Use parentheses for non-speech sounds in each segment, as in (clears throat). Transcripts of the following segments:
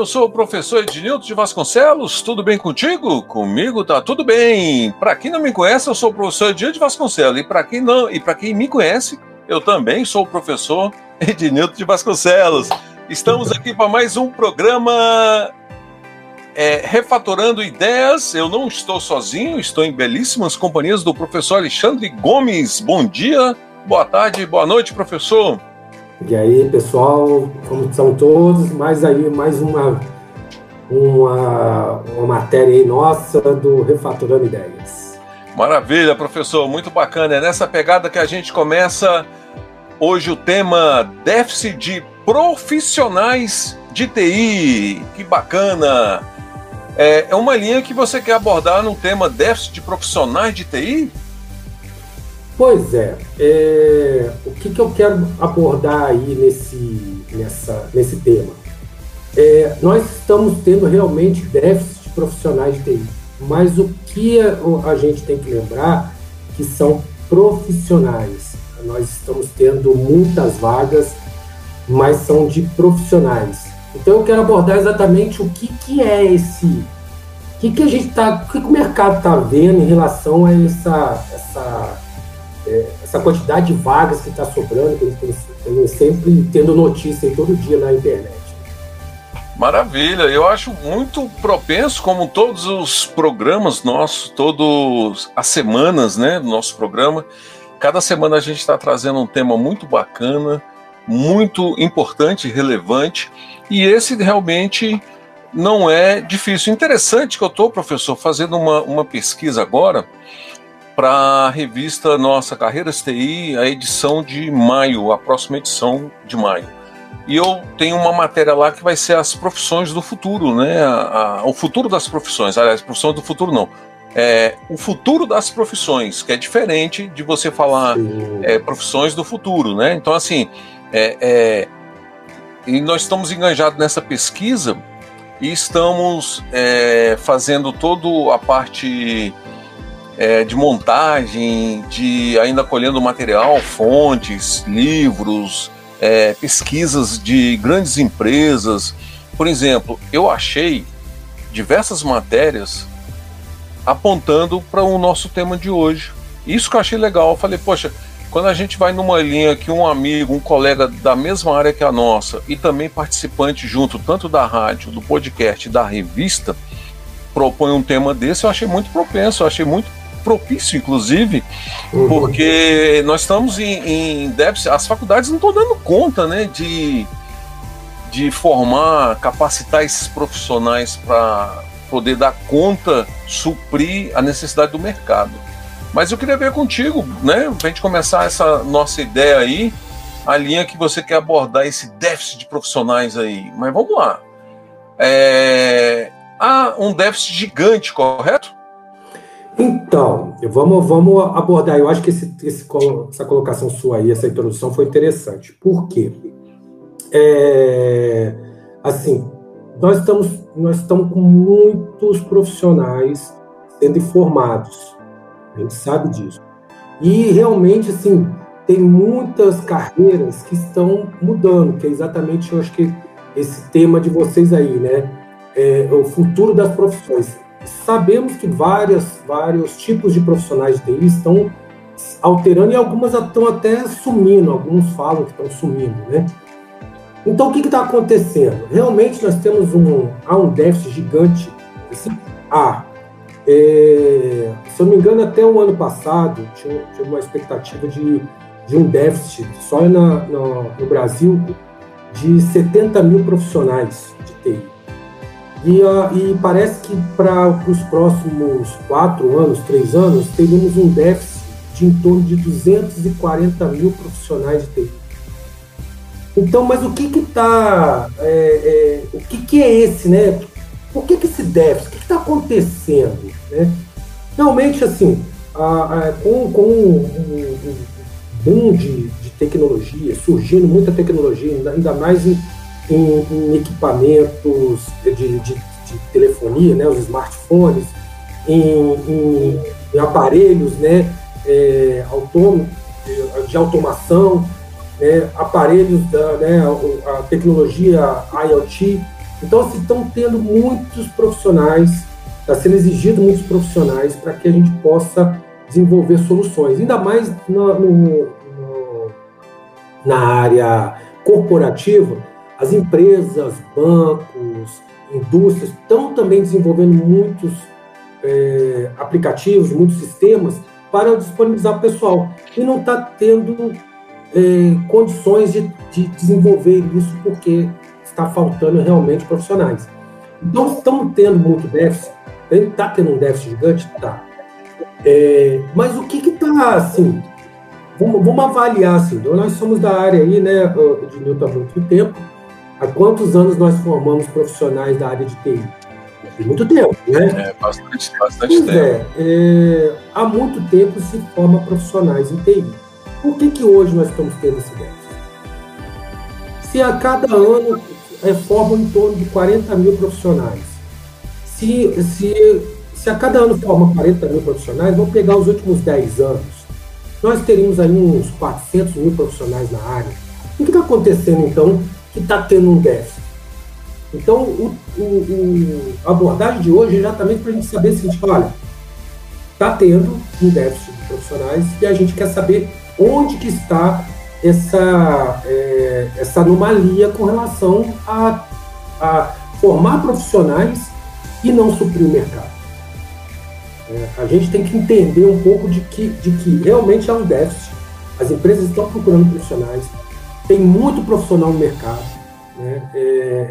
Eu sou o professor Ednilton de Vasconcelos, tudo bem contigo? Comigo tá tudo bem. Para quem não me conhece, eu sou o professor Ednilton de Vasconcelos e para quem não, e para quem me conhece, eu também sou o professor (laughs) Ednilton de Vasconcelos. Estamos aqui para mais um programa é, Refatorando Ideias. Eu não estou sozinho, estou em belíssimas companhias do professor Alexandre Gomes. Bom dia, boa tarde, boa noite, professor. E aí, pessoal, como estão todos? Mais aí, mais uma, uma, uma matéria aí nossa do Refatorando Ideias. Maravilha, professor, muito bacana. É nessa pegada que a gente começa hoje o tema déficit de profissionais de TI. Que bacana! É, é uma linha que você quer abordar no tema déficit de profissionais de TI? Pois é, é o que, que, eu quero abordar aí nesse, nessa, nesse tema? É, nós estamos tendo realmente déficit de profissionais de TI, mas o que a, a gente tem que lembrar que são profissionais. Nós estamos tendo muitas vagas, mas são de profissionais. Então eu quero abordar exatamente o que, que é esse, o que, que a gente está, o que, que o mercado está vendo em relação a essa, essa é, essa quantidade de vagas que está sobrando, que eles estão sempre tendo notícia todo dia na internet. Maravilha, eu acho muito propenso, como todos os programas nossos, todas as semanas né, do nosso programa. Cada semana a gente está trazendo um tema muito bacana, muito importante relevante, e esse realmente não é difícil. Interessante que eu estou, professor, fazendo uma, uma pesquisa agora para a revista nossa Carreiras TI, a edição de maio, a próxima edição de maio. E eu tenho uma matéria lá que vai ser as profissões do futuro, né? A, a, o futuro das profissões, aliás, profissões do futuro não. É, o futuro das profissões, que é diferente de você falar é, profissões do futuro, né? Então, assim, é, é, e nós estamos enganjados nessa pesquisa e estamos é, fazendo toda a parte é, de montagem, de ainda colhendo material, fontes, livros, é, pesquisas de grandes empresas. Por exemplo, eu achei diversas matérias apontando para o nosso tema de hoje. Isso que eu achei legal. Eu falei, poxa, quando a gente vai numa linha que um amigo, um colega da mesma área que a nossa e também participante junto, tanto da rádio, do podcast, da revista, propõe um tema desse, eu achei muito propenso, eu achei muito propício, inclusive, uhum. porque nós estamos em, em déficit, as faculdades não estão dando conta né, de, de formar, capacitar esses profissionais para poder dar conta, suprir a necessidade do mercado. Mas eu queria ver contigo, né, para a gente começar essa nossa ideia aí, a linha que você quer abordar esse déficit de profissionais aí. Mas vamos lá. É... Há um déficit gigante, correto? Então, vamos, vamos abordar. Eu acho que esse, esse, essa colocação sua aí, essa introdução foi interessante. Por quê? É, assim, nós estamos, nós estamos com muitos profissionais sendo formados. A gente sabe disso. E realmente, assim, tem muitas carreiras que estão mudando, que é exatamente, eu acho que esse tema de vocês aí, né? É, o futuro das profissões sabemos que várias, vários tipos de profissionais de TI estão alterando e algumas estão até sumindo, alguns falam que estão sumindo, né? Então, o que está acontecendo? Realmente, nós temos um, há um déficit gigante. Assim, há. É, se eu não me engano, até o ano passado tinha, tinha uma expectativa de, de um déficit só na, no Brasil de 70 mil profissionais de TI. E, uh, e parece que para os próximos quatro anos, três anos, teríamos um déficit de em torno de 240 mil profissionais de TI. Então, mas o que que está, é, é, o que que é esse, né? Por que que esse déficit? O que está acontecendo, né? Realmente, assim, a, a, com, com um, um, boom de, de, tecnologia, surgindo muita tecnologia, ainda mais em, em, em equipamentos de, de, de, telefonia, né, os smartphones, em, em aparelhos né, é, de automação, né, aparelhos da né, a, a tecnologia IoT. Então, assim, estão tendo muitos profissionais, está sendo exigido muitos profissionais para que a gente possa desenvolver soluções, ainda mais no, no, no, na área corporativa, as empresas, bancos, indústrias estão também desenvolvendo muitos é, aplicativos, muitos sistemas para disponibilizar o pessoal. E não está tendo é, condições de, de, desenvolver isso porque está faltando realmente profissionais. Então, estamos tendo muito déficit. Está tendo um déficit gigante? Está. É, mas o que está assim? Vamos, vamos, avaliar assim. Nós somos da área aí, né, de Newton há muito tempo. Há quantos anos nós formamos profissionais da área de TI? Tem muito tempo, né? É, bastante, bastante pois tempo. É, é, há muito tempo se forma profissionais em TI. Por que, que hoje nós estamos tendo esse déficit? Se a cada ano é, formam em torno de 40 mil profissionais, se, se, se a cada ano formam 40 mil profissionais, vamos pegar os últimos 10 anos, nós teríamos aí uns 400 mil profissionais na área. O que está acontecendo, então, que está tendo um déficit? Então, o, o, o, a abordagem de hoje é exatamente para a gente saber o seguinte, olha, está tendo um déficit de profissionais e a gente quer saber onde que está essa, é, essa anomalia com relação a, a formar profissionais e não suprir o mercado. É, a gente tem que entender um pouco de que, de que realmente há um déficit. As empresas estão procurando profissionais, tem muito profissional no mercado. Né? É,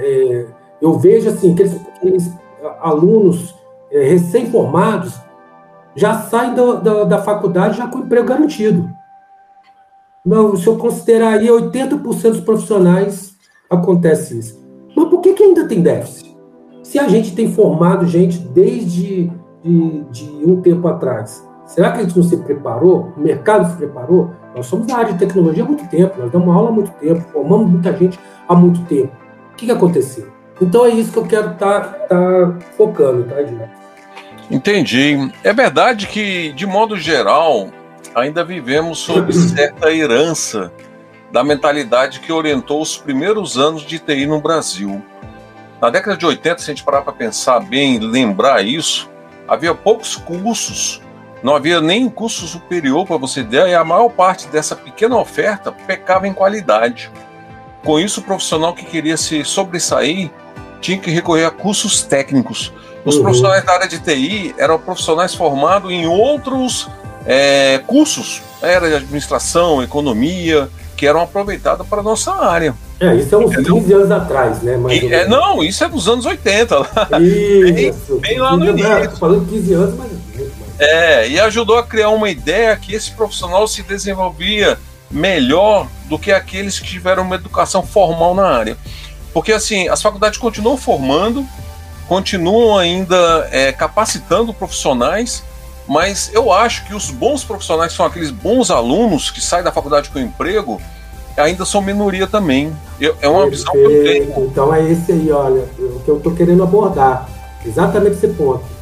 é, eu vejo assim, aqueles, aqueles alunos é, recém-formados já saem da, da, da faculdade já com emprego garantido. Não, se eu considerar aí 80% dos profissionais, acontece isso. Mas por que, que ainda tem déficit? Se a gente tem formado gente desde de, de um tempo atrás, será que a gente não se preparou? O mercado se preparou? Nós somos da área de tecnologia há muito tempo, nós damos aula há muito tempo, formamos muita gente há muito tempo. O que, que aconteceu? Então é isso que eu quero estar tá, tá focando, tá, Edilson? Entendi. É verdade que, de modo geral, ainda vivemos sob (clears throat) certa herança da mentalidade que orientou os primeiros anos de TI no Brasil. Na década de 80, se a gente parar para pensar bem e lembrar isso, havia poucos cursos, não havia nem curso superior para você ter, e a maior parte dessa pequena oferta pecava em qualidade. Com isso, o profissional que queria se sobressair tinha que recorrer a cursos técnicos. Os uhum. profissionais da área de TI eram profissionais formados em outros é, cursos, era de administração, economia, que eram aproveitados para a nossa área. É, isso é uns Entendeu? 15 anos atrás, né? E, é, não, isso é dos anos 80. Lá. Isso, (laughs) bem, bem lá no início. Falando 15 anos, mas É, e ajudou a criar uma ideia que esse profissional se desenvolvia melhor do que aqueles que tiveram uma educação formal na área. Porque assim, as faculdades continuam formando, continuam ainda é, capacitando profissionais, mas eu acho que os bons profissionais são aqueles bons alunos que saem da faculdade com emprego, ainda são minoria também. Eu, é uma visão que eu tenho. Então é esse aí, olha, o que eu estou querendo abordar. Exatamente esse ponto.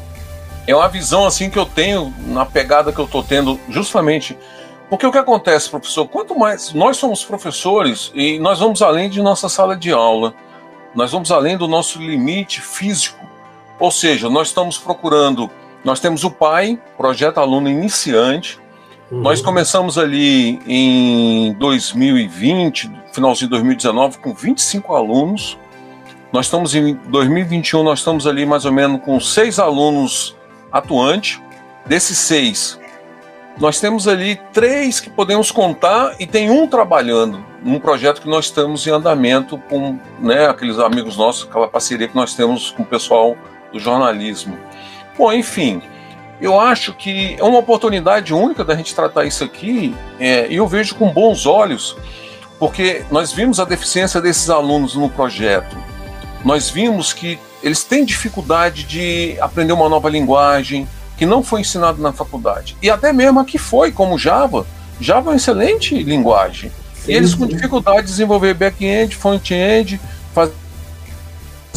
É uma visão assim que eu tenho na pegada que eu estou tendo, justamente. Porque o que acontece, professor? Quanto mais nós somos professores e nós vamos além de nossa sala de aula, nós vamos além do nosso limite físico. Ou seja, nós estamos procurando nós temos o PAI, Projeto Aluno Iniciante. Uhum. Nós começamos ali em 2020, finalzinho de 2019, com 25 alunos. Nós estamos em 2021, nós estamos ali mais ou menos com seis alunos atuante. Desses seis, nós temos ali três que podemos contar e tem um trabalhando num projeto que nós estamos em andamento com né, aqueles amigos nossos, aquela parceria que nós temos com o pessoal do jornalismo. Bom, enfim, eu acho que é uma oportunidade única da gente tratar isso aqui é, e eu vejo com bons olhos, porque nós vimos a deficiência desses alunos no projeto. Nós vimos que eles têm dificuldade de aprender uma nova linguagem que não foi ensinado na faculdade. E até mesmo a que foi, como Java. Java é uma excelente linguagem. Sim, e eles com dificuldade de desenvolver back-end, front-end, faz,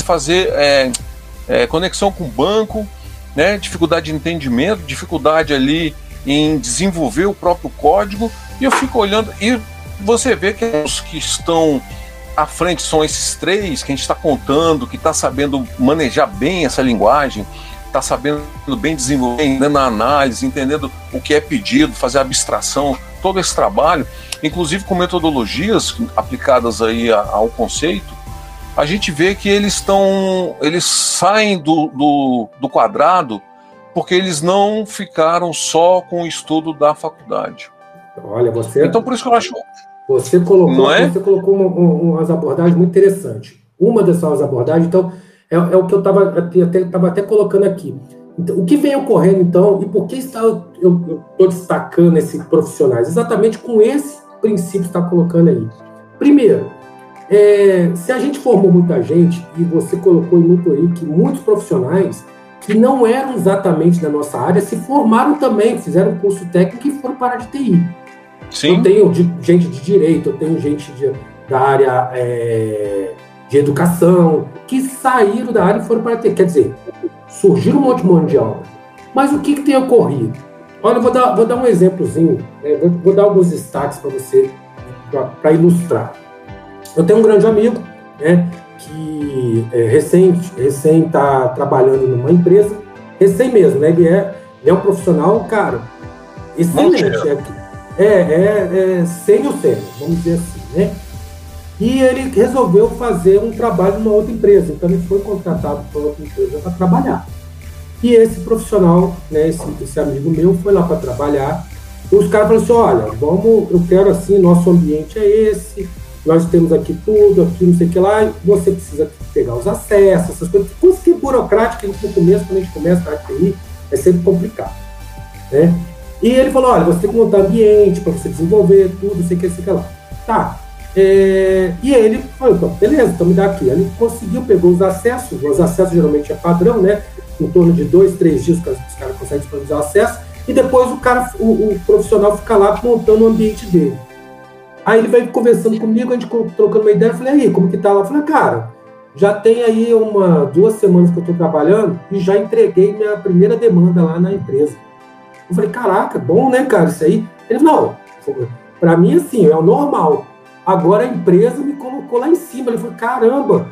fazer é, é, conexão com o banco né, dificuldade de entendimento, dificuldade ali em desenvolver o próprio código. E eu fico olhando e você vê que os que estão à frente são esses três que a gente está contando, que está sabendo manejar bem essa linguagem, está sabendo bem desenvolver, entendendo a análise, entendendo o que é pedido, fazer abstração, todo esse trabalho, inclusive com metodologias aplicadas aí ao conceito, a gente vê que eles estão. Eles saem do, do, do, quadrado porque eles não ficaram só com o estudo da faculdade. Olha, você. Então, por isso que eu acho. Você colocou, é? você colocou uma, uma, umas abordagens muito interessantes. Uma dessas abordagens, então, é, é o que eu estava até, tava até colocando aqui. Então, o que vem ocorrendo, então, e por que está, eu estou destacando esses profissionais? Exatamente com esse princípio que está colocando aí. Primeiro, é, se a gente formou muita gente, e você colocou muito aí que muitos profissionais que não eram exatamente da nossa área se formaram também, fizeram curso técnico e foram para a de TI. Sim. Eu tenho gente de direito, eu tenho gente de, da área é, de educação, que saíram da área e foram para TI. Quer dizer, surgiram um monte de mão de obra. Mas o que, que tem ocorrido? Olha, eu vou dar, vou dar um exemplozinho, né? vou, vou dar alguns destaques para você, para ilustrar. Eu tenho um grande amigo, né, que é, recém recém está trabalhando numa empresa, recém mesmo, né? Ele é, ele é um profissional, cara, excelente. É, é, é, é sênior sênior, vamos dizer assim, né? E ele resolveu fazer um trabalho numa outra empresa, então ele foi contratado por outra empresa para trabalhar. E esse profissional, né, esse, esse amigo meu, foi lá para trabalhar. Os caras falaram assim: olha, vamos, eu quero assim, nosso ambiente é esse, nós temos aqui tudo, aqui não sei o que lá, você precisa pegar os acessos, essas coisas. Coisa que burocrática, no começo, quando a gente começa a TI, é sempre complicado. Né? E ele falou, olha, você tem que montar ambiente para você desenvolver tudo, sei que, sei que lá. Tá. É, e ele falou, então, beleza, então me dá aqui. Ele conseguiu, pegou os acessos, os acessos geralmente é padrão, né? Em torno de dois, três dias os caras conseguem disponibilizar o acesso, e depois o cara, o, o profissional fica lá montando o ambiente dele. Aí ele veio conversando comigo, a gente trocando uma ideia, eu falei, aí, como que tá lá? Eu falei, cara, já tem aí uma, duas semanas que eu estou trabalhando e já entreguei minha primeira demanda lá na empresa. Eu falei, caraca, bom, né, cara, isso aí? Ele não, para mim, assim, é o normal. Agora a empresa me colocou lá em cima. Ele falou, caramba,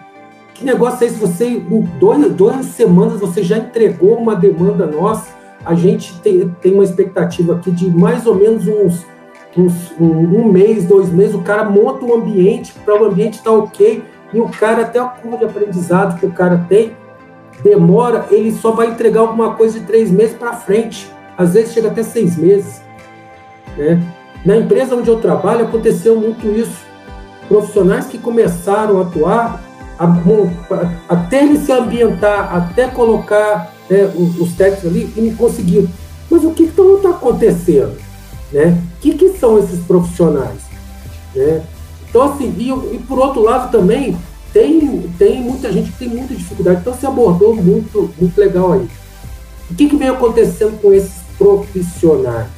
que negócio é esse? Você, em dois, duas semanas, você já entregou uma demanda nossa. A gente tem, tem uma expectativa aqui de mais ou menos uns uns, um, um, mês, dois meses, o cara monta um ambiente para o ambiente estar tá ok, e o cara, até a curva de aprendizado que o cara tem, demora, ele só vai entregar alguma coisa de três meses para frente. Às vezes chega até seis meses. Né? Na empresa onde eu trabalho aconteceu muito isso. Profissionais que começaram a atuar, até ele se ambientar, até colocar né, os, os técnicos ali, e não conseguiu. Mas o que está acontecendo? Né? O que, que são esses profissionais? Né? Então, assim, e, e, por outro lado também, tem, tem muita gente que tem muita dificuldade. Então, se abordou muito, muito legal aí. O que, que vem acontecendo com esses profissionais?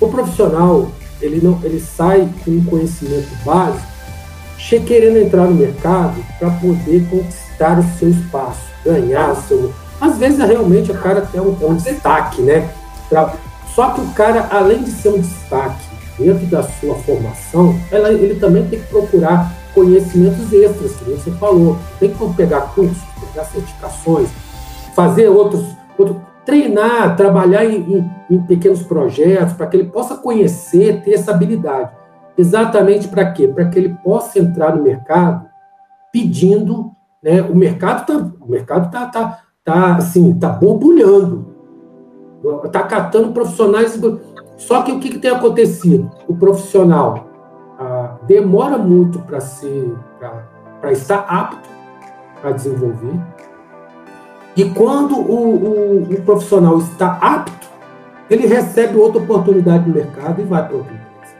O profissional, ele, não, ele sai com um conhecimento básico, querendo entrar no mercado para poder conquistar o seu espaço, ganhar seu. Às vezes, realmente, o cara tem um, um destaque, né? Pra, só que o cara, além de ser um destaque dentro da sua formação, ela, ele também tem que procurar conhecimentos extras, que você falou. Tem que pegar cursos, pegar certificações, fazer outros, outro, treinar, trabalhar em, em, em pequenos projetos, para que ele possa conhecer, ter essa habilidade. Exatamente para quê? Para que ele possa entrar no mercado pedindo, né? O mercado está, o mercado tá, tá, tá assim, tá borbulhando está catando profissionais. Só que o que, que tem acontecido? O profissional ah, demora muito para ser para estar apto a desenvolver. E quando o, o, o, profissional está apto, ele recebe outra oportunidade no mercado e vai para outra empresa.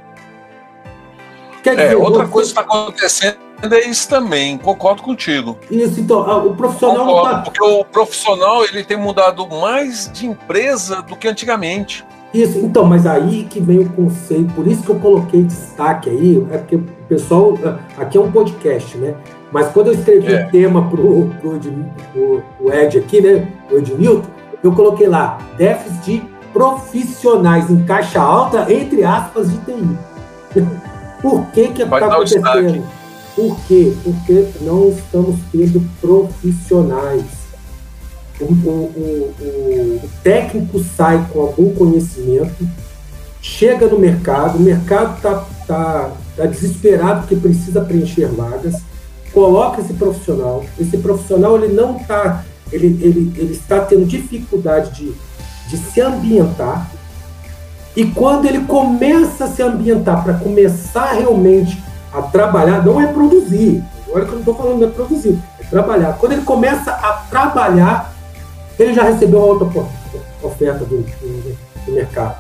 Quer é, dizer, é, outra você... coisa que está acontecendo é isso também, concordo contigo. Isso, então, o profissional. Concordo, tá... Porque o profissional ele tem mudado mais de empresa do que antigamente. Isso, então, mas aí que vem o conceito, por isso que eu coloquei destaque aí, é porque o pessoal, aqui é um podcast, né? Mas quando eu escrevi é. o tema pro, pro, pro, pro Ed aqui, né? O Edmilton, eu coloquei lá, déficit de profissionais em caixa alta, entre aspas, de TI. (laughs) Por que que está acontecendo? Por quê? Porque não estamos tendo profissionais. O, o, o, o, técnico sai com algum conhecimento, chega no mercado, o mercado está tá, tá desesperado porque precisa preencher vagas, coloca esse profissional, esse profissional ele não está, ele, ele, ele está tendo dificuldade de, de se ambientar, e quando ele começa a se ambientar para começar realmente a trabalhar, não é produzir. Olha que eu não estou falando, não é produzir, é trabalhar. Quando ele começa a trabalhar, ele já recebeu uma outra oferta do, do, do mercado.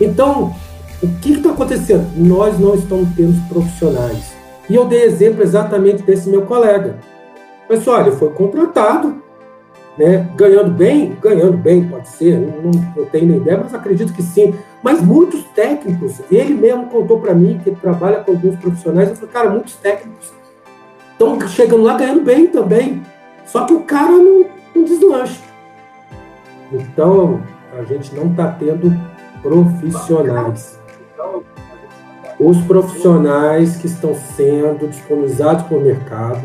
Então, o que está acontecendo? Nós não estamos tendo profissionais. E eu dei exemplo exatamente desse meu colega. Pessoal, ele foi contratado, né, ganhando bem, ganhando bem, pode ser, não, não, tenho nem ideia, mas acredito que sim. Mas muitos técnicos, ele mesmo contou para mim que trabalha com alguns profissionais, eu falei, cara, muitos técnicos estão chegando lá ganhando bem também, só que o cara não, não deslancha. Então, a gente não está tendo profissionais. Os profissionais que estão sendo disponibilizados para o mercado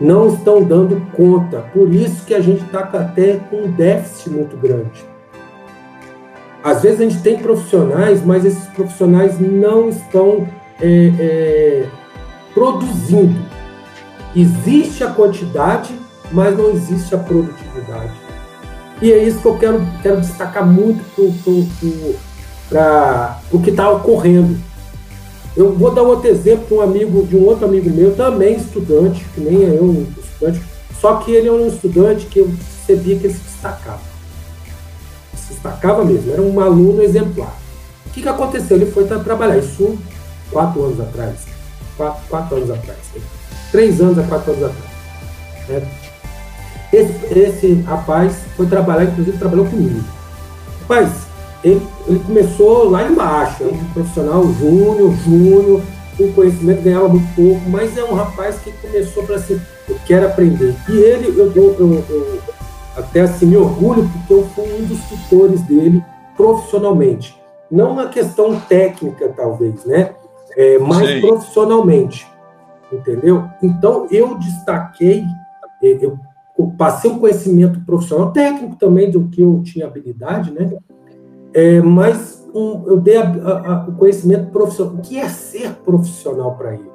não estão dando conta. Por isso que a gente está até com um déficit muito grande. Às vezes a gente tem profissionais, mas esses profissionais não estão é, é, produzindo. Existe a quantidade, mas não existe a produtividade. E é isso que eu quero, quero destacar muito para o que está ocorrendo. Eu vou dar outro exemplo de um amigo, de um outro amigo meu, também estudante, que nem eu, um estudante, só que ele é um estudante que eu percebia que ele se destacava. Se destacava mesmo, era um aluno exemplar. O que, que aconteceu? Ele foi trabalhar, isso quatro anos atrás. Quatro, quatro anos atrás. Três anos a quatro anos atrás. Né? Esse, esse rapaz foi trabalhar, inclusive trabalhou comigo. Rapaz, ele, ele começou lá embaixo, é um profissional júnior, júnior, com conhecimento, ganhava muito pouco, mas é um rapaz que começou para assim, eu quero aprender. E ele, eu, eu, eu, eu até assim me orgulho, porque eu fui um dos tutores dele profissionalmente. Não na questão técnica, talvez, né? É, mas Sim. profissionalmente. Entendeu? Então, eu destaquei, é, eu passei um conhecimento profissional, técnico também, do que eu tinha habilidade, né? É, mas um, eu dei a, a, o conhecimento profissional. O que é ser profissional para ele?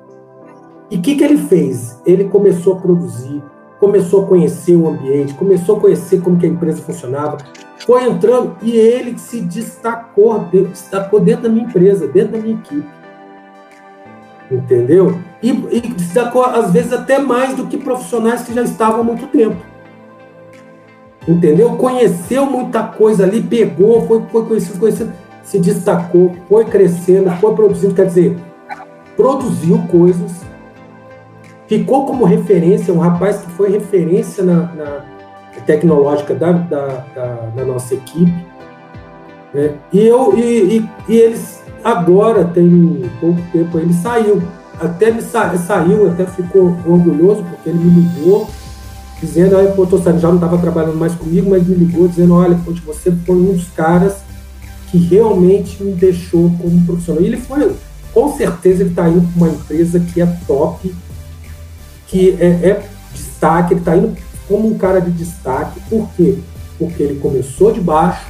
E o que, que ele fez? Ele começou a produzir, começou a conhecer o ambiente, começou a conhecer como que a empresa funcionava, foi entrando e ele se destacou, destacou dentro da minha empresa, dentro da minha equipe. Entendeu? E, e destacou, às vezes, até mais do que profissionais que já estavam há muito tempo entendeu? Conheceu muita coisa ali, pegou, foi, foi conhecido, conhecido, se destacou, foi crescendo, foi produzindo, quer dizer, produziu coisas, ficou como referência, um rapaz que foi referência na, na tecnológica da, da, da, da, nossa equipe. Né? E, eu, e, e, e, eles agora, tem pouco tempo, ele saiu. Até ele sa, saiu, até ficou orgulhoso, porque ele me ligou dizendo, aí, pô, já não estava trabalhando mais comigo, mas me ligou dizendo, olha, poxa, você foi um dos caras que realmente me deixou como profissional. E ele foi, com certeza, ele está indo para uma empresa que é top, que é, é destaque, ele está indo como um cara de destaque. Por quê? Porque ele começou de baixo,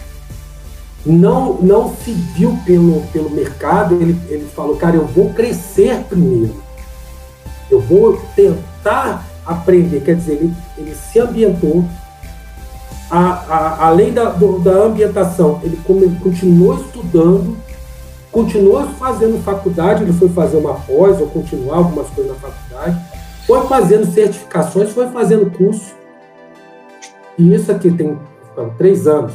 não, não se viu pelo, pelo mercado, ele, ele falou, cara, eu vou crescer primeiro. Eu vou tentar aprender, quer dizer, ele, ele se ambientou, a, a, além da, do, da ambientação, ele continuou estudando, continuou fazendo faculdade, ele foi fazer uma pós ou continuar algumas coisas na faculdade, foi fazendo certificações, foi fazendo curso. E isso aqui tem três anos.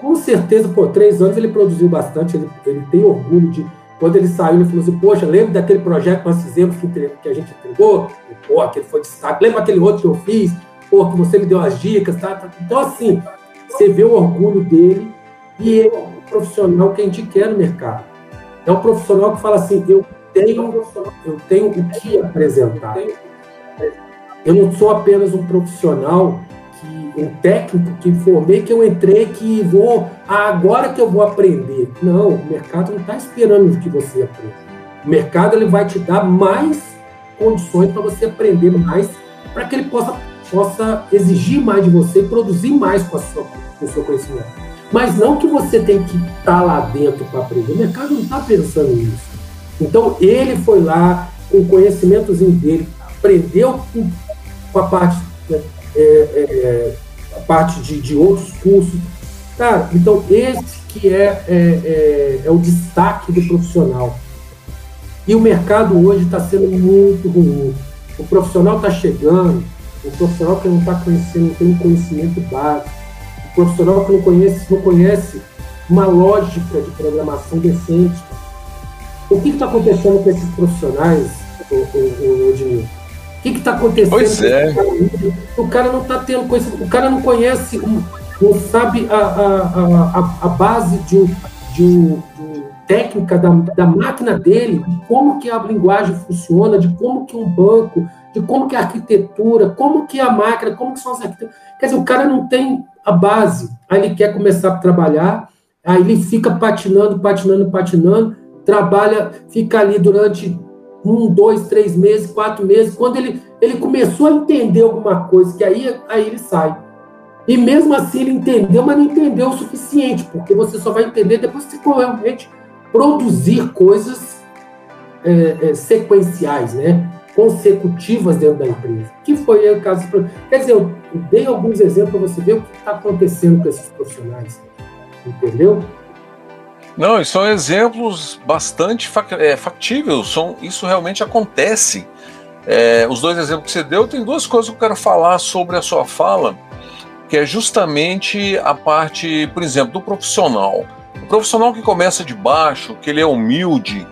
Com certeza, por três anos ele produziu bastante, ele, ele tem orgulho de. Quando ele saiu, ele falou assim: Poxa, lembra daquele projeto que nós fizemos que, a gente entregou? Pô, aquele foi destaque. Lembra aquele outro que eu fiz? Pô, que você me deu as dicas, tá? tá. Então, assim, você vê o orgulho dele e é o profissional que a gente quer no mercado. É um profissional que fala assim: Eu tenho, eu tenho o que apresentar. Eu não sou apenas um profissional um técnico que formei que eu entrei que vou ah, agora que eu vou aprender. Não, o mercado não está esperando que você aprenda. O mercado ele vai te dar mais condições para você aprender mais, para que ele possa possa exigir mais de você e produzir mais com, a sua, com o seu conhecimento. Mas não que você tem que estar tá lá dentro para aprender. O mercado não está pensando nisso. Então ele foi lá com o conhecimentozinho dele, aprendeu com, com a parte né, é, é, a parte de, de outros cursos. Cara, então esse que é, é, é, é o destaque do profissional. E o mercado hoje está sendo muito ruim. O profissional está chegando, o profissional que não está conhecendo, não tem um conhecimento básico, o profissional que não conhece, não conhece uma lógica de programação decente. O que está acontecendo com esses profissionais, o, o, que está acontecendo? Pois é. O cara não está tendo coisa, o cara não conhece, não sabe a, a, a, a base de, de, de técnica da, da máquina dele, de como que a linguagem funciona, de como que um banco, de como que a arquitetura, como que a máquina, como que são as arquiteturas. Quer dizer, o cara não tem a base, aí ele quer começar a trabalhar, aí ele fica patinando, patinando, patinando, trabalha, fica ali durante um, dois, três meses, quatro meses, quando ele, ele começou a entender alguma coisa, que aí, aí ele sai. E mesmo assim ele entendeu, mas não entendeu o suficiente, porque você só vai entender depois que você realmente produzir coisas é, é, sequenciais, né? consecutivas dentro da empresa. Que foi o caso. Quer dizer, eu dei alguns exemplos para você ver o que está acontecendo com esses profissionais. Entendeu? Não, são exemplos bastante é, factíveis. São, isso realmente acontece. É, os dois exemplos que você deu, tem duas coisas que eu quero falar sobre a sua fala, que é justamente a parte, por exemplo, do profissional. O profissional que começa de baixo, que ele é humilde,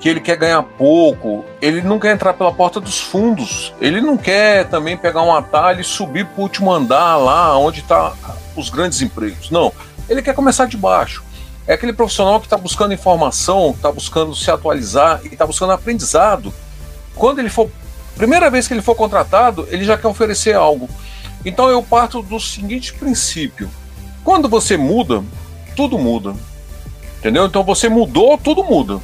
que ele quer ganhar pouco, ele não quer entrar pela porta dos fundos, ele não quer também pegar um atalho e subir para o último andar lá onde estão tá os grandes empregos. Não, ele quer começar de baixo. É aquele profissional que está buscando informação, está buscando se atualizar e está buscando aprendizado. Quando ele for, primeira vez que ele for contratado, ele já quer oferecer algo. Então eu parto do seguinte princípio: quando você muda, tudo muda. Entendeu? Então você mudou, tudo muda.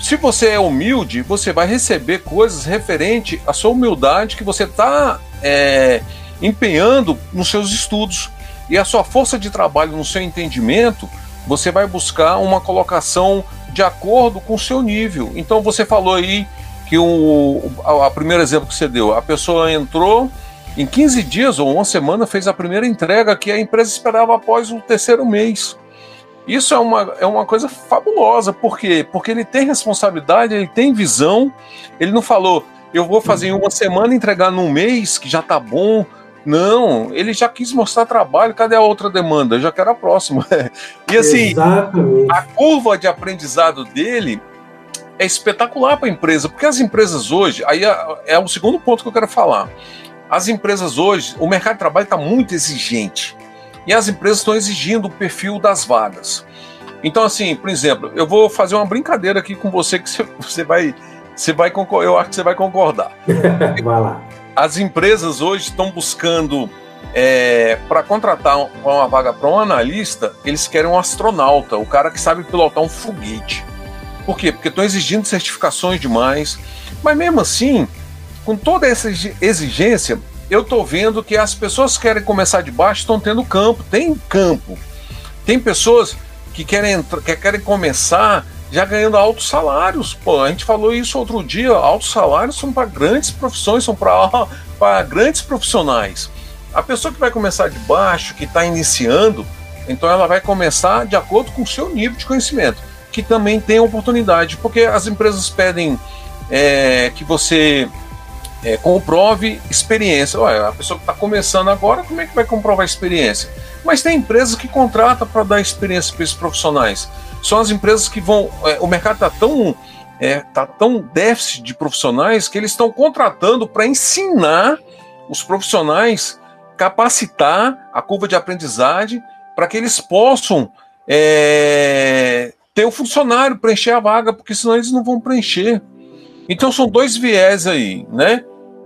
Se você é humilde, você vai receber coisas referente à sua humildade que você está é, empenhando nos seus estudos e a sua força de trabalho, no seu entendimento, você vai buscar uma colocação de acordo com o seu nível. Então você falou aí que o a, a primeiro exemplo que você deu, a pessoa entrou em 15 dias ou uma semana fez a primeira entrega que a empresa esperava após o terceiro mês. Isso é uma, é uma coisa fabulosa, por quê? Porque ele tem responsabilidade, ele tem visão, ele não falou, eu vou fazer em uma semana entregar num mês, que já tá bom, não, ele já quis mostrar trabalho, cadê a outra demanda? Eu já quero a próxima. (laughs) e assim, Exatamente. a curva de aprendizado dele é espetacular para a empresa, porque as empresas hoje, aí é, é, o segundo ponto que eu quero falar. As empresas hoje, o mercado de trabalho está muito exigente. E as empresas estão exigindo o perfil das vagas. Então, assim, por exemplo, eu vou fazer uma brincadeira aqui com você que (laughs) você vai. Você vai eu acho que você vai concordar. (laughs) vai lá as empresas hoje estão buscando é, para contratar uma vaga para um analista, eles querem um astronauta, o cara que sabe pilotar um foguete. Por quê? Porque estão exigindo certificações demais. Mas mesmo assim, com toda essa exigência, eu estou vendo que as pessoas que querem começar de baixo estão tendo campo. Tem campo. Tem pessoas que querem, que querem começar já ganhando altos salários. Pô, a gente falou isso outro dia, altos salários são para grandes profissões, são para (laughs) grandes profissionais. A pessoa que vai começar de baixo, que está iniciando, então ela vai começar de acordo com o seu nível de conhecimento, que também tem oportunidade, porque as empresas pedem é, que você é, comprove experiência. Olha, a pessoa que está começando agora, como é que vai comprovar experiência? Mas tem empresas que contratam para dar experiência para esses profissionais. São as empresas que vão. É, o mercado está tão, é, tá tão déficit de profissionais que eles estão contratando para ensinar os profissionais, capacitar a curva de aprendizagem para que eles possam é, ter o funcionário preencher a vaga, porque senão eles não vão preencher. Então são dois viés aí, né?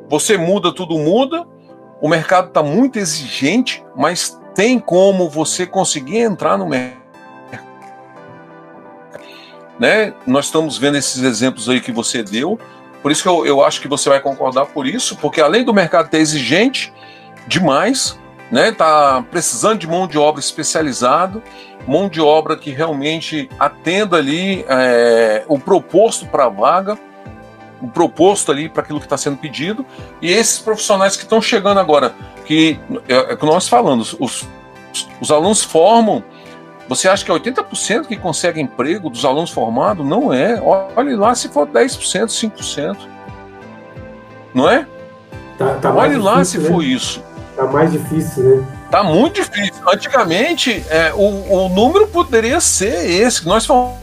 Você muda, tudo muda. O mercado está muito exigente, mas tem como você conseguir entrar no mercado. Né? Nós estamos vendo esses exemplos aí que você deu. Por isso que eu, eu acho que você vai concordar por isso, porque além do mercado ter exigente demais, né? Tá precisando de mão de obra especializado, mão de obra que realmente atenda ali é, o proposto para a vaga o proposto ali para aquilo que está sendo pedido, e esses profissionais que estão chegando agora, que é, é que nós falamos, os, os alunos formam. Você acha que é 80% que consegue emprego dos alunos formados? Não é. Olhe lá se for 10%, 5%. Não é? Tá, tá Olhe lá difícil, se né? for isso. Tá mais difícil, né? Tá muito difícil. Antigamente, é, o, o número poderia ser esse. Nós são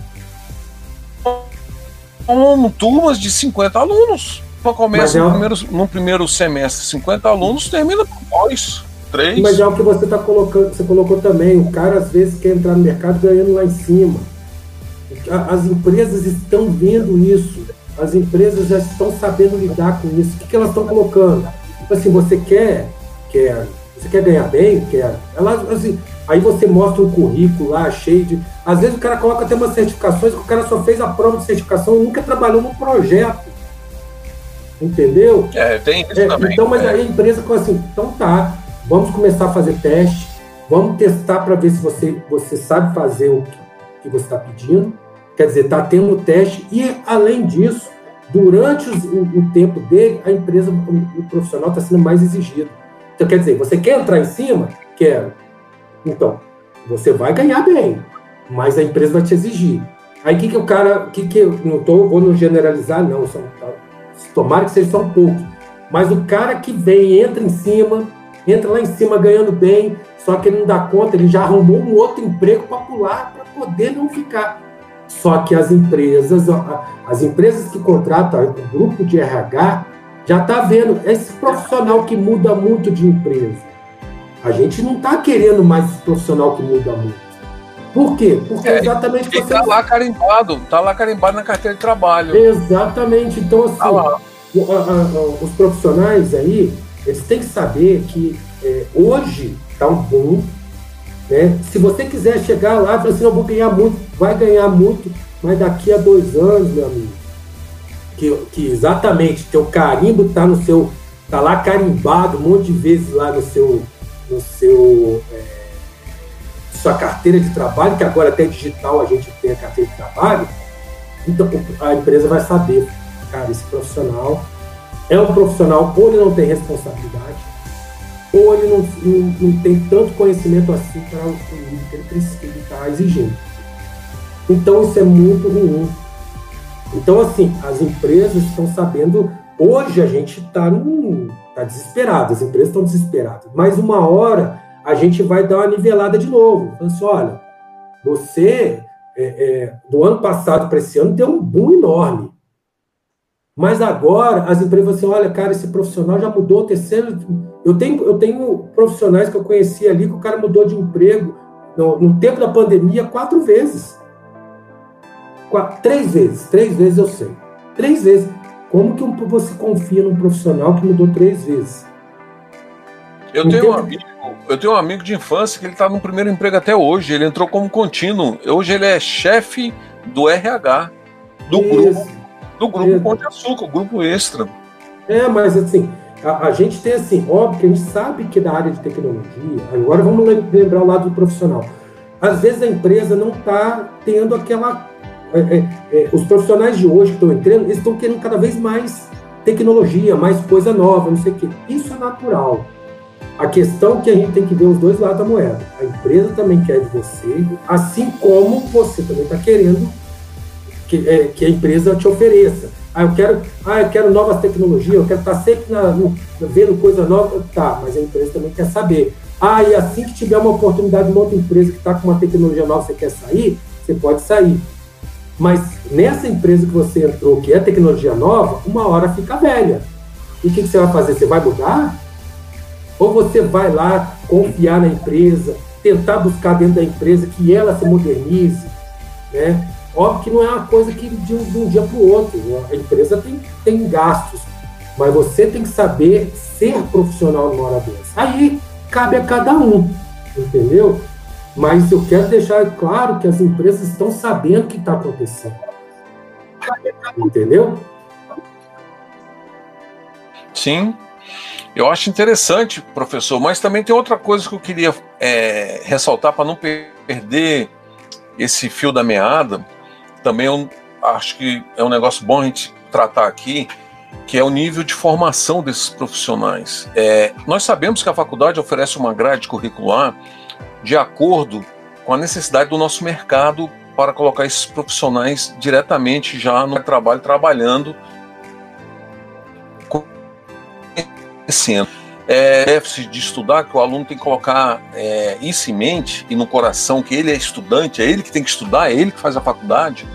turmas de 50 alunos. Começa é no, primeiro, no primeiro semestre 50 alunos, termina com dois, três. Mas é o que você está colocando, você colocou também, o cara às vezes quer entrar no mercado ganhando lá em cima. As empresas estão vendo isso, as empresas já estão sabendo lidar com isso. O que, que elas estão colocando? Tipo assim, você quer, quer, você quer ganhar bem, quer. Elas, assim, Aí você mostra um currículo lá cheio de. Às vezes o cara coloca até umas certificações que o cara só fez a prova de certificação e nunca trabalhou num projeto. Entendeu? É, tem isso é, também. Então, mas é. aí a empresa fala assim, então tá, vamos começar a fazer teste, vamos testar para ver se você, você sabe fazer o que, você está pedindo. Quer dizer, está tendo teste, e além disso, durante os, o, o, tempo dele, a empresa, o, o profissional está sendo mais exigido. Então, quer dizer, você quer entrar em cima? Quero então, você vai ganhar bem, mas a empresa vai te exigir. Aí o que, que o cara, que que não tô, vou não generalizar não, são, tá, tomara que seja só um pouco, mas o cara que vem, entra em cima, entra lá em cima ganhando bem, só que ele não dá conta, ele já arrumou um outro emprego para pular, para poder não ficar. Só que as empresas, as empresas que contratam o grupo de RH, já está vendo esse profissional que muda muito de empresa a gente não está querendo mais profissional que muda muito. Por quê? Porque é, exatamente você. Está lá carimbado, está lá carimbado na carteira de trabalho. Exatamente. Então, assim, tá os profissionais aí, eles têm que saber que é, hoje está um boom. Né? Se você quiser chegar lá e falar assim, eu vou ganhar muito, vai ganhar muito, mas daqui a dois anos, meu amigo, que, que exatamente teu carimbo está no seu. está lá carimbado um monte de vezes lá no seu no seu é, sua carteira de trabalho, que agora até digital a gente tem a carteira de trabalho, então a empresa vai saber, cara, esse profissional é um profissional ou ele não tem responsabilidade, ou ele não, não, não tem tanto conhecimento assim para o que ele está exigindo. Então isso é muito ruim. Então, assim, as empresas estão sabendo. Hoje a gente está Está desesperado, as empresas estão desesperadas. Mas uma hora a gente vai dar uma nivelada de novo. Então, assim, olha, você, é, é, do ano passado para esse ano, deu um boom enorme. Mas agora as empresas vão assim, olha, cara, esse profissional já mudou o terceiro. Eu tenho, eu tenho profissionais que eu conheci ali que o cara mudou de emprego no, no tempo da pandemia quatro vezes. Quatro, três vezes, três vezes eu sei. Três vezes. Como que você confia num profissional que mudou três vezes? Eu tenho, um amigo, eu tenho um amigo de infância que ele está no primeiro emprego até hoje. Ele entrou como contínuo. Hoje ele é chefe do RH, do Isso. grupo, do grupo Isso. Pão de Açúcar, o grupo extra. É, mas assim, a, a, gente tem assim, óbvio que a gente sabe que da área de tecnologia, agora vamos lembrar o lado do profissional. Às vezes a empresa não está tendo aquela é, é, é, os profissionais de hoje que estão entrando, eles estão querendo cada vez mais tecnologia, mais coisa nova, não sei o quê. Isso é natural. A questão é que a gente tem que ver os dois lados da moeda. A empresa também quer de você, assim como você também está querendo que, é, que, a empresa te ofereça. Ah, eu quero, ah, eu quero novas tecnologias, eu quero estar sempre na, no, vendo coisa nova. Tá, mas a empresa também quer saber. Ah, e assim que tiver uma oportunidade de uma outra empresa que está com uma tecnologia nova, você quer sair, você pode sair. Mas nessa empresa que você entrou, que é tecnologia nova, uma hora fica velha. E o que, que você vai fazer? Você vai mudar? Ou você vai lá confiar na empresa, tentar buscar dentro da empresa que ela se modernize, né? Óbvio que não é uma coisa que de um, de um dia para o outro. A empresa tem, tem gastos, mas você tem que saber ser profissional numa hora dessa. Aí cabe a cada um, entendeu? Mas eu quero deixar claro que as empresas estão sabendo o que está acontecendo. Entendeu? Sim, eu acho interessante, professor, mas também tem outra coisa que eu queria é, ressaltar para não perder esse fio da meada. Também eu acho que é um negócio bom a gente tratar aqui, que é o nível de formação desses profissionais. É, nós sabemos que a faculdade oferece uma grade curricular de acordo com a necessidade do nosso mercado para colocar esses profissionais diretamente já no trabalho, trabalhando conhecendo. É déficit de estudar, que o aluno tem que colocar é, isso em mente e no coração que ele é estudante, é ele que tem que estudar, é ele que faz a faculdade.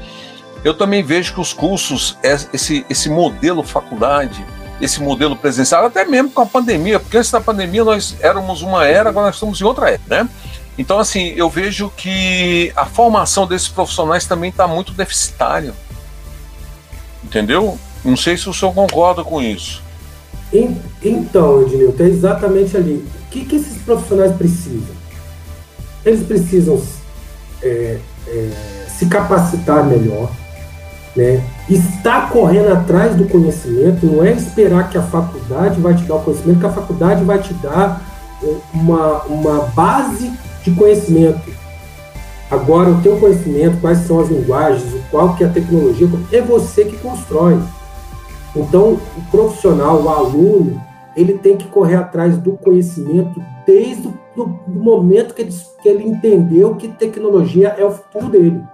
Eu também vejo que os cursos, esse, esse modelo faculdade, esse modelo presencial, até mesmo com a pandemia, porque antes da pandemia nós éramos uma era, agora nós estamos em outra era, né? Então, assim, eu vejo que a formação desses profissionais também está muito deficitária. Entendeu? Não sei se o senhor concorda com isso. Então, Ednilton, é exatamente ali. O que, que esses profissionais precisam? Eles precisam é, é, se capacitar melhor, né? estar correndo atrás do conhecimento, não é esperar que a faculdade vai te dar o conhecimento, que a faculdade vai te dar uma, uma base de conhecimento. Agora, o teu conhecimento, quais são as linguagens, qual que é a tecnologia, é você que constrói. Então, o profissional, o aluno, ele tem que correr atrás do conhecimento desde o momento que ele, que ele entendeu que tecnologia é o futuro dele.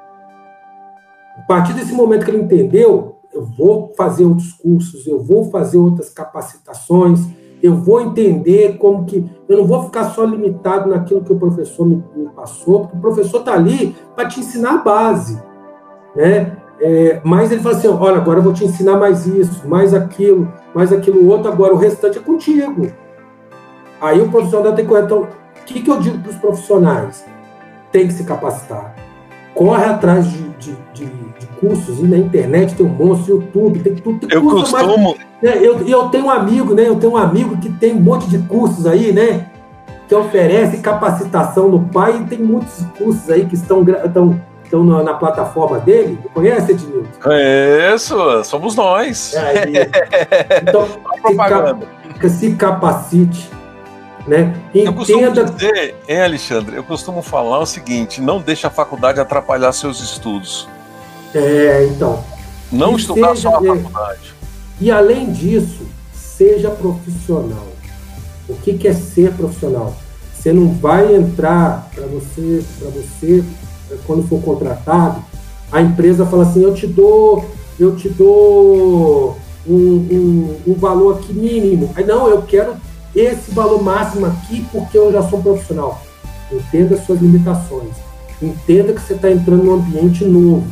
A partir desse momento que ele entendeu, eu vou fazer outros cursos, eu vou fazer outras capacitações, eu vou entender como que. Eu não vou ficar só limitado naquilo que o professor me, me passou, porque o professor está ali para te ensinar a base. Né? É, mas ele fala assim: olha, agora eu vou te ensinar mais isso, mais aquilo, mais aquilo outro, agora o restante é contigo. Aí o profissional tem que. Então, o que, que eu digo para os profissionais? Tem que se capacitar. Corre atrás de, de, de cursos, e na internet tem um monstro, YouTube, tem tudo. Tem eu costumo. Mais, né, eu, eu tenho um amigo, né? Eu tenho um amigo que tem um monte de cursos aí, né? Que oferece capacitação no pai e tem muitos cursos aí que estão, estão estão na, na, plataforma dele. Conhece, Ednilson? Conheço, somos nós. É, então, (laughs) se, se capacite. Né? Entenda... Eu costumo dizer, hein, Alexandre, eu costumo falar o seguinte: não deixe a faculdade atrapalhar seus estudos. É, então. Não estudar só a faculdade. E além disso, seja profissional. O que, que é ser profissional? Você não vai entrar para você, para você quando for contratado, a empresa fala assim, eu te dou, eu te dou um, um, um valor aqui mínimo. Aí não, eu quero esse valor máximo aqui porque eu já sou profissional. Entenda suas limitações. Entenda que você está entrando num ambiente novo,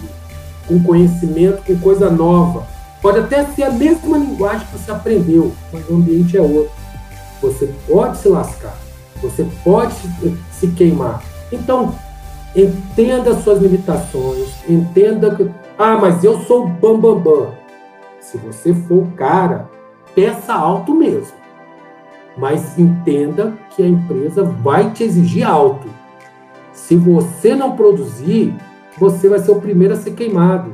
com conhecimento, com coisa nova. Pode até ser a mesma linguagem que você aprendeu, mas o ambiente é outro. Você pode se lascar, você pode se queimar. Então, Entenda suas limitações, entenda que, ah, mas eu sou o bambambam. Bam, bam. Se você for o cara, peça alto mesmo. Mas entenda que a empresa vai te exigir alto. Se você não produzir, você vai ser o primeiro a ser queimado.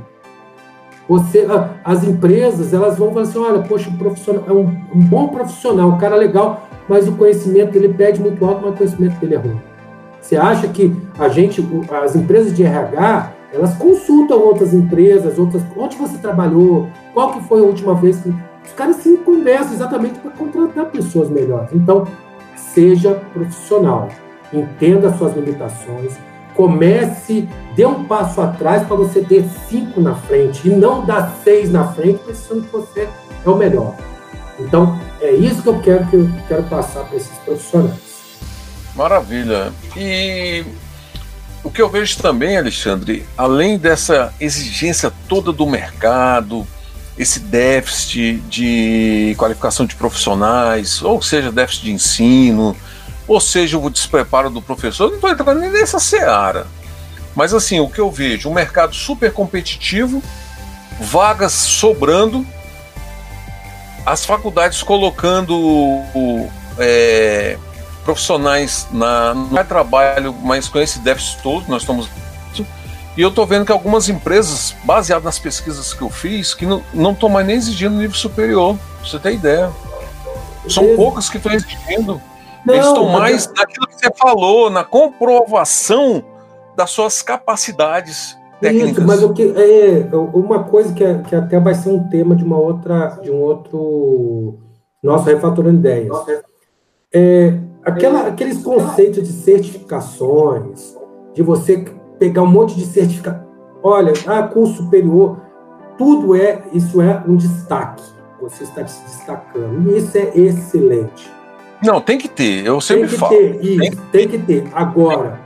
Você, ah, as empresas, elas vão falar assim, olha, poxa, o profissional é um, um bom profissional, um cara legal, mas o conhecimento dele pede muito alto, mas o conhecimento dele é ruim. Você acha que a gente, as empresas de RH, elas consultam outras empresas, outras, onde você trabalhou, qual que foi a última vez que os caras sim conversam exatamente para contratar pessoas melhores. Então, seja profissional. Entenda suas limitações, comece, dê um passo atrás para você ter cinco na frente e não dar seis na frente, pensando que você é o melhor. Então, é isso que eu quero que eu quero passar para esses profissionais. Maravilha. E o que eu vejo também, Alexandre, além dessa exigência toda do mercado, esse déficit de qualificação de profissionais, ou seja, déficit de ensino, ou seja, o despreparo do professor, eu não estou entrando nem nessa seara. Mas assim, o que eu vejo, um mercado super competitivo, vagas sobrando, as faculdades colocando é, profissionais na, no trabalho, mas com esse déficit todo, nós estamos. E eu estou vendo que algumas empresas, baseadas nas pesquisas que eu fiz, que não estão mais nem exigindo nível superior. Pra você ter ideia. São poucas que estão exigindo. Não, Eles estão mais eu... naquilo que você falou, na comprovação das suas capacidades técnicas. Isso, mas o que é uma coisa que, é, que até vai ser um tema de uma outra, de um outro nosso refatorando ideias. É, aquela, aqueles conceitos de certificações, de você pegar um monte de certificação. Olha, ah, curso superior, tudo é, isso é um destaque. Você está se destacando. E isso é excelente. Não, tem que ter, eu sempre tem que falo. Ter, isso, tem, que... tem que ter. Agora,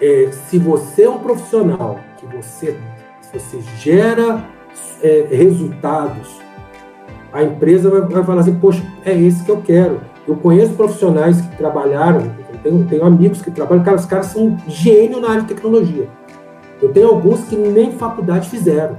é, se você é um profissional, que você, você gera é, resultados, a empresa vai, vai falar assim, poxa, é esse que eu quero. Eu conheço profissionais que trabalharam, tenho, tenho amigos que trabalham, cara, os caras são gênio na área de tecnologia. Eu tenho alguns que nem faculdade fizeram.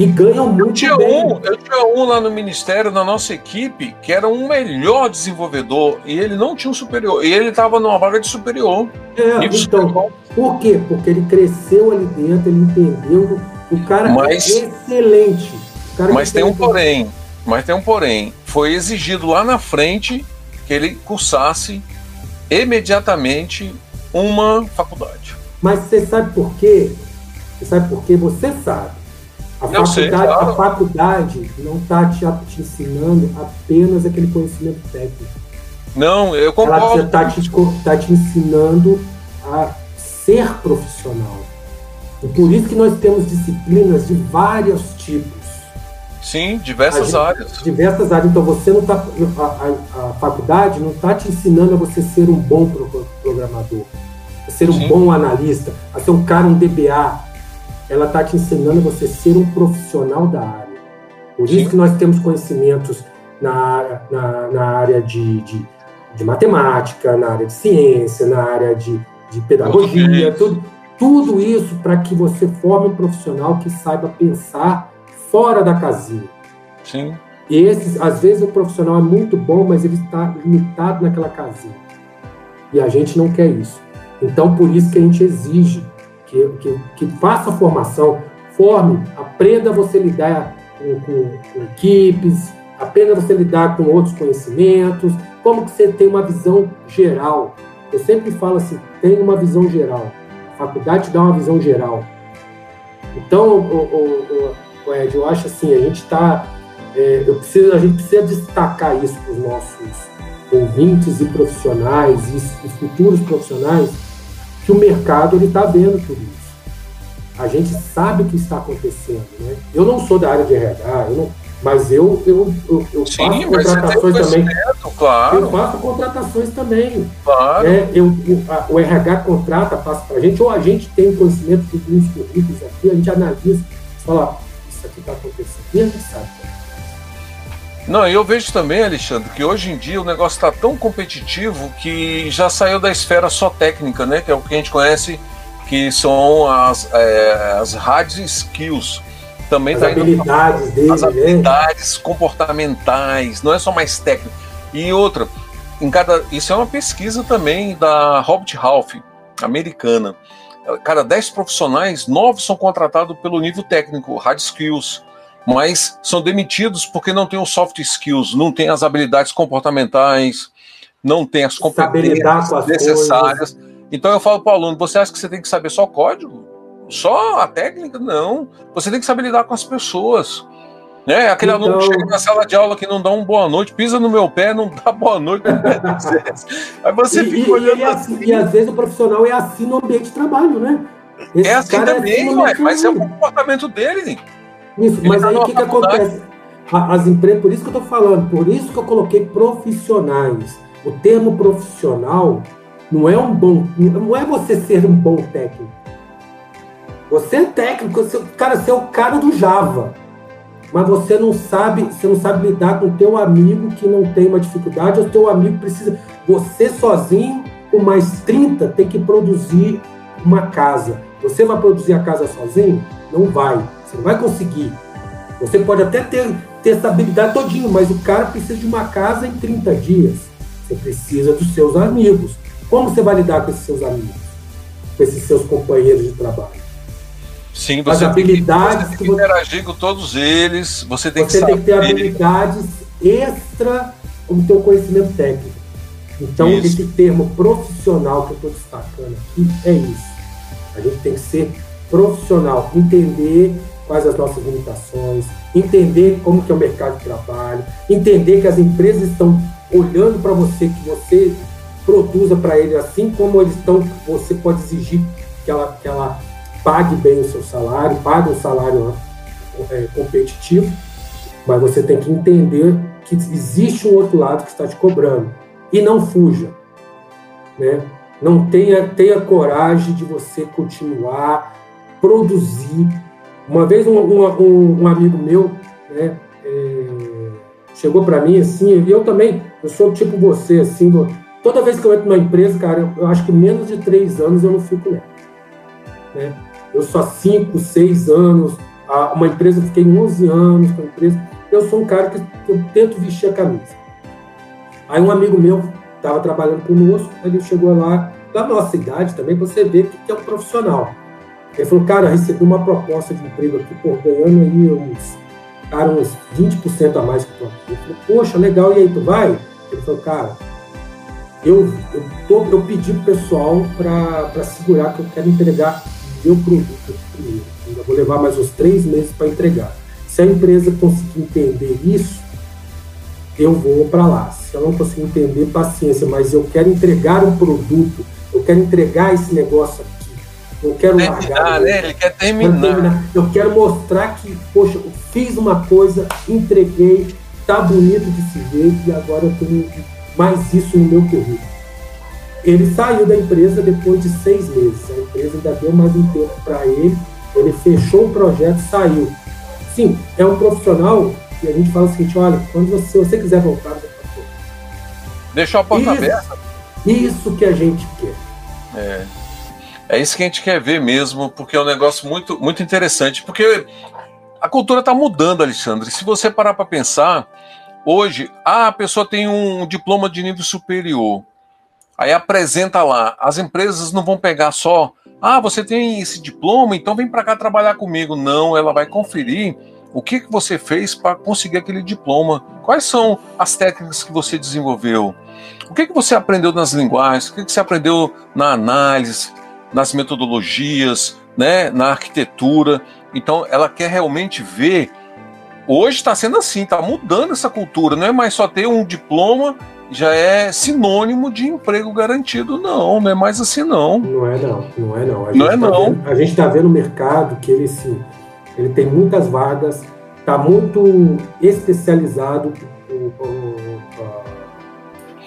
E ganham muito eu tinha bem. Um, eu tinha um lá no ministério, na nossa equipe, que era um melhor desenvolvedor, e ele não tinha um superior. E ele estava numa vaga de superior. É, então, por quê? Porque ele cresceu ali dentro, ele entendeu. O cara mas, é excelente. Cara mas tem um porém. Mas tem um porém. Foi exigido lá na frente que ele cursasse imediatamente uma faculdade. Mas você sabe por quê? Você sabe por quê? Você sabe. A faculdade, sei, claro. a faculdade não está te, te, ensinando apenas aquele conhecimento técnico. Não, eu concordo. Ela está te, tá te ensinando a ser profissional. E por isso que nós temos disciplinas de vários tipos. Sim, diversas gente, áreas. Diversas áreas. Então você não está. A, a, a, faculdade não está te ensinando a você ser um bom programador, a ser um Sim. bom analista, a ser um cara, um DBA. Ela está te ensinando a você ser um profissional da área. Por Sim. isso que nós temos conhecimentos na, na, na área de, de, de, matemática, na área de ciência, na área de, de pedagogia, tudo, tudo isso para que você forme um profissional que saiba pensar fora da casinha. Sim. E esses, às vezes o profissional é muito bom, mas ele está limitado naquela casinha. E a gente não quer isso. Então, por isso que a gente exige que, que, que faça formação, forme, aprenda você lidar com, com, com equipes, aprenda você lidar com outros conhecimentos, como que você tem uma visão geral. Eu sempre falo assim, tem uma visão geral. A faculdade dá uma visão geral. Então, o, o, o Ed, eu acho assim, a gente está. É, eu preciso, a gente precisa destacar isso para os nossos ouvintes e profissionais e, e, futuros profissionais, que o mercado ele está vendo tudo isso. A gente sabe o que está acontecendo. Né? Eu não sou da área de RH, eu não, mas eu, eu, eu, eu Sim, faço contratações também. Claro. Eu faço contratações também. Claro. Né? Eu, o, a, o RH contrata, passa para a gente, ou a gente tem conhecimento de uns currículos aqui, a gente analisa, fala, isso aqui está acontecendo. E a gente sabe. Não, eu vejo também, Alexandre, que hoje em dia o negócio está tão competitivo que já saiu da esfera só técnica, né? Que é o que a gente conhece, que são as, é, as hard skills. Também as tá habilidades indo, dele, as né? habilidades né? comportamentais, não é só mais técnico. E outra, em cada, isso é uma pesquisa também da Robert Half, americana cada 10 profissionais, 9 são contratados pelo nível técnico, hard skills, mas são demitidos porque não tem os soft skills, não tem as habilidades comportamentais, não tem as competências necessárias. Coisas. Então eu falo para o aluno: você acha que você tem que saber só código? Só a técnica? Não. Você tem que saber lidar com as pessoas. É, aquele então... aluno que chega na sala de aula que não dá um boa noite, pisa no meu pé, não dá boa noite. (laughs) Aí você e, fica e, olhando e, assim. E às vezes o profissional é assim no ambiente de trabalho, né? Esse é assim também, é assim ué, mas é o comportamento dele. Isso, mas aí o que, que acontece? As empresas, por isso que eu estou falando, por isso que eu coloquei profissionais. O termo profissional não é um bom, não é você ser um bom técnico. Você é técnico, você, cara, você é o cara do Java. Mas você não sabe, você não sabe lidar com o teu amigo que não tem uma dificuldade, ou o teu amigo precisa. Você sozinho, com mais 30, tem que produzir uma casa. Você vai produzir a casa sozinho? Não vai. Você não vai conseguir. Você pode até ter, ter essa habilidade todinho, mas o cara precisa de uma casa em 30 dias. Você precisa dos seus amigos. Como você vai lidar com esses seus amigos? Com esses seus companheiros de trabalho? Sim, você, As habilidades tem que, você tem que interagir com todos eles, você tem você que tem que ter habilidades extra o teu conhecimento técnico. Então, isso. esse termo profissional que eu estou destacando aqui é isso. A gente tem que ser profissional, entender quais as nossas limitações, entender como que é o mercado de trabalho, entender que as empresas estão olhando para você, que você produza para eles, assim como eles estão, você pode exigir que ela, que ela pague bem o seu salário, pague um salário é, competitivo, mas você tem que entender que existe um outro lado que está te cobrando e não fuja, né? Não tenha, tenha coragem de você continuar, produzir. Uma vez um, um, um amigo meu né, é, chegou para mim assim, e eu também, eu sou tipo você, assim, toda vez que eu entro numa empresa, cara, eu, acho que menos de três anos eu não fico nela. Né? Eu só cinco, seis anos, uma empresa, eu fiquei 11 anos com a empresa, eu sou um cara que eu tento vestir a camisa. Aí um amigo meu estava trabalhando conosco, ele chegou lá, da nossa idade também, você vê que é um profissional. Ele falou, cara, recebi uma proposta de emprego aqui, pô, ganhando aí uns, cara, uns 20% a mais que tu aqui. Eu falei, poxa, legal, e aí, tu vai? Ele falou, cara, eu, eu, tô, eu pedi pro pessoal para segurar que eu quero entregar meu produto primeiro. Ainda vou levar mais uns três meses para entregar. Se a empresa conseguir entender isso, eu vou para lá. Se ela não conseguir entender, paciência, mas eu quero entregar um produto, eu quero entregar esse negócio aqui. Eu quero terminar, largar. Né? Ele quer terminar. terminar. Eu quero mostrar que, poxa, eu fiz uma coisa, entreguei, tá bonito de se ver e agora eu tenho mais isso no meu currículo. Ele saiu da empresa depois de seis meses. A empresa ainda deu mais um tempo para ele. Ele fechou o projeto, saiu. Sim, é um profissional e a gente fala o seguinte: olha, quando você, se você quiser voltar, deixou a porta isso, aberta. Isso que a gente quer. É. É isso que a gente quer ver mesmo, porque é um negócio muito, muito interessante. Porque a cultura está mudando, Alexandre. Se você parar para pensar, hoje, ah, a pessoa tem um diploma de nível superior. Aí apresenta lá. As empresas não vão pegar só, ah, você tem esse diploma, então vem para cá trabalhar comigo. Não, ela vai conferir o que, que você fez para conseguir aquele diploma, quais são as técnicas que você desenvolveu, o que, que você aprendeu nas linguagens, o que, que você aprendeu na análise, nas metodologias, né, na arquitetura. Então, ela quer realmente ver. Hoje está sendo assim, está mudando essa cultura. Não é mais só ter um diploma já é sinônimo de emprego garantido, não, não é mais assim não. Não é não, não é não. A não é tá não. Vendo, a gente está vendo o mercado que ele se, ele tem muitas vagas, está muito especializado o,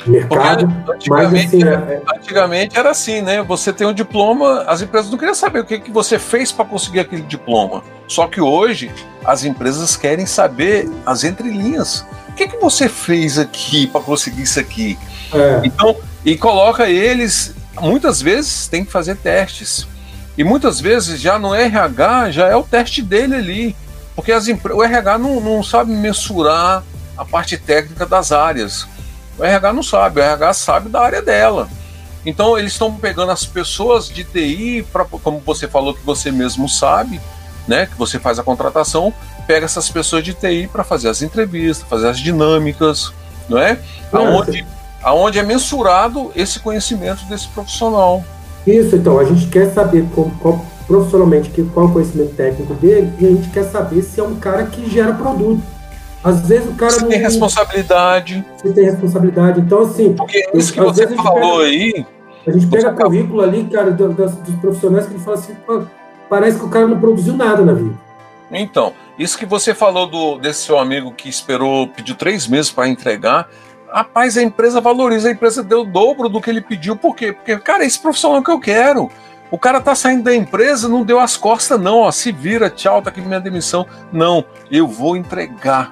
mercado. Antigamente, mas, assim, é, é... antigamente era assim, né? Você tem um diploma, as empresas não queriam saber o que, que você fez para conseguir aquele diploma. Só que hoje as empresas querem saber as entrelinhas o que, que você fez aqui para conseguir isso aqui? É. Então, e coloca eles, muitas vezes tem que fazer testes. E muitas vezes já no RH já é o teste dele ali. Porque as, o RH não, não sabe mensurar a parte técnica das áreas. O RH não sabe, o RH sabe da área dela. Então eles estão pegando as pessoas de TI, pra, como você falou que você mesmo sabe, né, que você faz a contratação, pega essas pessoas de TI para fazer as entrevistas, fazer as dinâmicas, não é? Aonde, aonde é mensurado esse conhecimento desse profissional. Isso, então, a gente quer saber como, qual profissionalmente que, qual é o conhecimento técnico dele e a gente quer saber se é um cara que gera produto. Às vezes o cara você não tem responsabilidade. Você tem responsabilidade. Então, assim. Porque isso que você falou pega, aí. A gente pega acaba... currículo ali, cara, dos, dos profissionais que ele fala assim, parece que o cara não produziu nada na vida. Então, isso que você falou do, desse seu amigo que esperou, pediu três meses para entregar. Rapaz, a empresa valoriza, a empresa deu o dobro do que ele pediu. Por quê? Porque, cara, esse profissional que eu quero. O cara tá saindo da empresa, não deu as costas, não. Ó, se vira, tchau, tá aqui minha demissão. Não, eu vou entregar.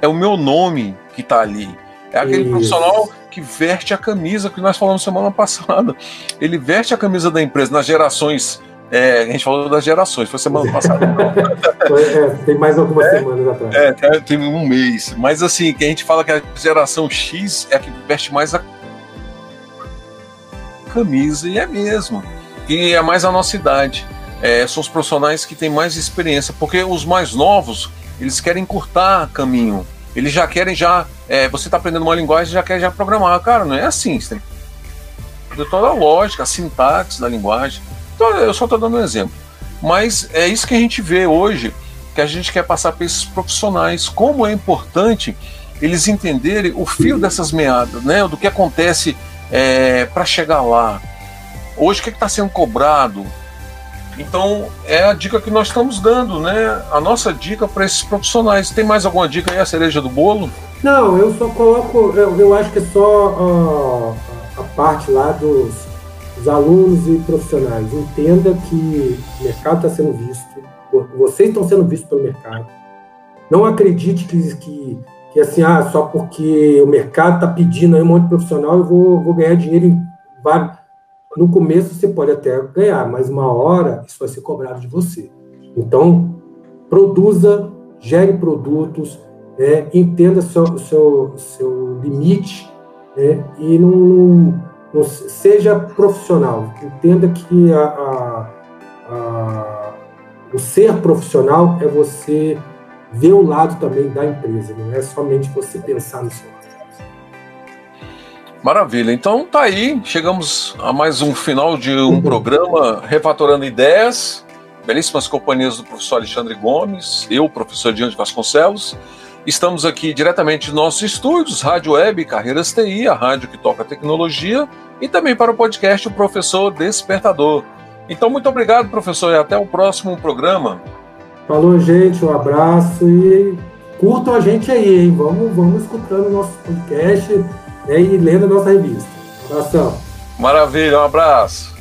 É o meu nome que tá ali. É aquele Isso. profissional que veste a camisa que nós falamos semana (laughs) passada. Ele veste a camisa da empresa nas gerações é, a gente falou das gerações, foi semana (laughs) passada. é, tem mais algumas é, semanas atrás. É, tem um mês. Mas assim, que a gente fala que a geração X é a que veste mais a camisa, e é mesmo. E é mais a nossa idade. É, são os profissionais que têm mais experiência, porque os mais novos, eles querem curtar caminho. Eles já querem já. É, você está aprendendo uma linguagem já quer já programar. Cara, não é assim. Você tem toda a lógica, a sintaxe da linguagem eu só estou dando um exemplo. Mas é isso que a gente vê hoje, que a gente quer passar para esses profissionais, como é importante eles entenderem o fio dessas meadas, né? Do que acontece é, para chegar lá. Hoje o que está sendo cobrado? Então é a dica que nós estamos dando, né? A nossa dica para esses profissionais. Tem mais alguma dica aí, a cereja do bolo? Não, eu só coloco, eu, eu acho que é só a parte lá dos os alunos e profissionais, entenda que o mercado está sendo visto, vocês estão sendo vistos pelo mercado. Não acredite que, que, que assim, ah, só porque o mercado está pedindo aí um monte de profissional, eu vou, vou ganhar dinheiro em vários. No começo você pode até ganhar, mas uma hora isso vai ser cobrado de você. Então, produza, gere produtos, né, entenda seu, seu, seu limite né, e não seja profissional. Entenda que a, a, a, o ser profissional é você ver o lado também da empresa, não é somente você pensar no seu lado. Maravilha. Então tá aí, chegamos a mais um final de um uhum. programa Refatorando Ideias. Belíssimas companhias do professor Alexandre Gomes, eu, professor Diante Vasconcelos. Estamos aqui diretamente dos nossos estúdios, Rádio Web Carreiras TI, a rádio que toca tecnologia, e também para o podcast O Professor Despertador. Então, muito obrigado, professor, e até o próximo programa. Falou, gente, um abraço e curtam a gente aí, hein? Vamos, vamos escutando o nosso podcast né, e lendo a nossa revista. Um abração. Maravilha, um abraço.